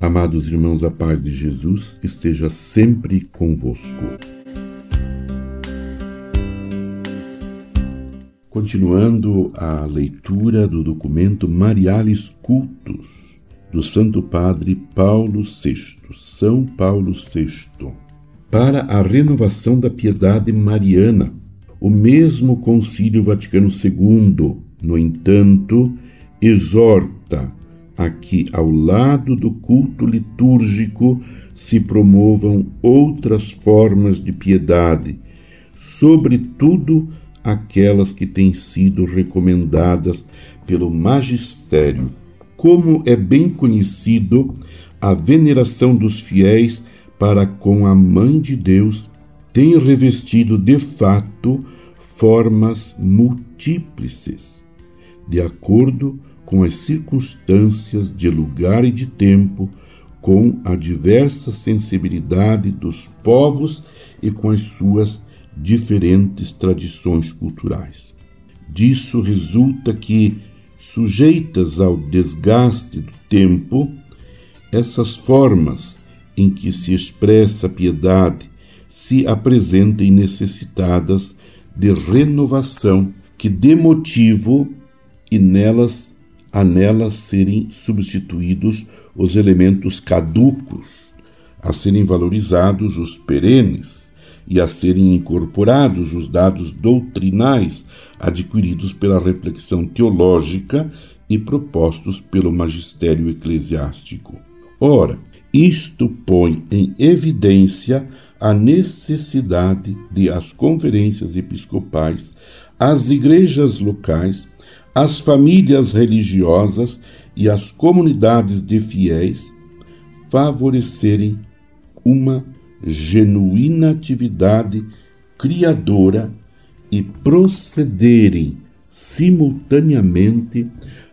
Amados irmãos, a paz de Jesus esteja sempre convosco. Continuando a leitura do documento Marialis Cultus, do Santo Padre Paulo VI, São Paulo VI, para a renovação da piedade mariana. O mesmo Concílio Vaticano II, no entanto, exorta a que, ao lado do culto litúrgico, se promovam outras formas de piedade, sobretudo aquelas que têm sido recomendadas pelo magistério. Como é bem conhecido, a veneração dos fiéis para com a Mãe de Deus tem revestido de fato formas múltiples, de acordo com as circunstâncias de lugar e de tempo, com a diversa sensibilidade dos povos e com as suas diferentes tradições culturais. Disso resulta que, sujeitas ao desgaste do tempo, essas formas em que se expressa a piedade se apresentem necessitadas de renovação que dê motivo e nelas a nelas serem substituídos os elementos caducos, a serem valorizados os perenes e a serem incorporados os dados doutrinais adquiridos pela reflexão teológica e propostos pelo magistério eclesiástico. Ora, isto põe em evidência a necessidade de as conferências episcopais, as igrejas locais as famílias religiosas e as comunidades de fiéis favorecerem uma genuína atividade criadora e procederem simultaneamente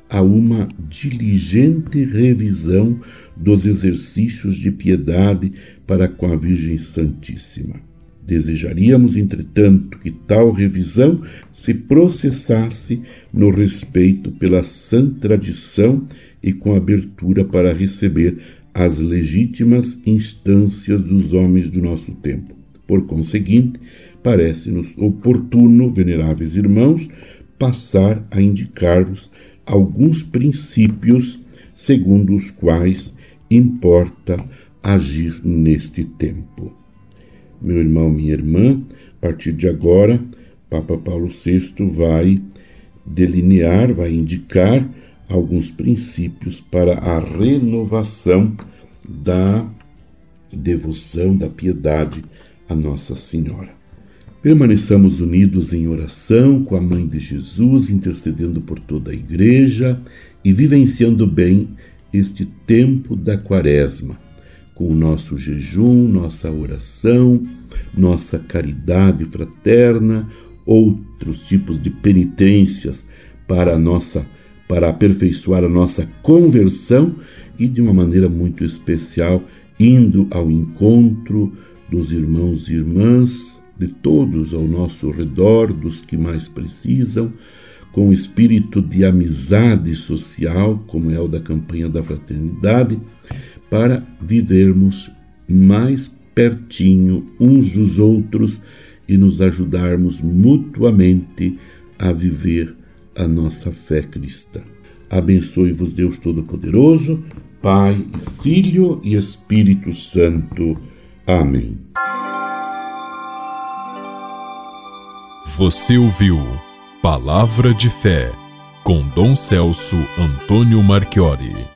a uma diligente revisão dos exercícios de piedade para com a Virgem Santíssima. Desejaríamos, entretanto, que tal revisão se processasse no respeito pela sã tradição e com abertura para receber as legítimas instâncias dos homens do nosso tempo. Por conseguinte, parece-nos oportuno, veneráveis irmãos, passar a indicar-vos alguns princípios segundo os quais importa agir neste tempo meu irmão, minha irmã, a partir de agora, Papa Paulo VI vai delinear, vai indicar alguns princípios para a renovação da devoção, da piedade a Nossa Senhora. Permaneçamos unidos em oração com a Mãe de Jesus, intercedendo por toda a Igreja e vivenciando bem este tempo da Quaresma com o nosso jejum, nossa oração, nossa caridade fraterna, outros tipos de penitências para a nossa para aperfeiçoar a nossa conversão e de uma maneira muito especial indo ao encontro dos irmãos e irmãs de todos ao nosso redor, dos que mais precisam, com o espírito de amizade social, como é o da campanha da fraternidade, para vivermos mais pertinho uns dos outros e nos ajudarmos mutuamente a viver a nossa fé cristã. Abençoe-vos, Deus Todo-Poderoso, Pai, Filho e Espírito Santo. Amém. Você ouviu Palavra de Fé com Dom Celso Antônio Marchiori.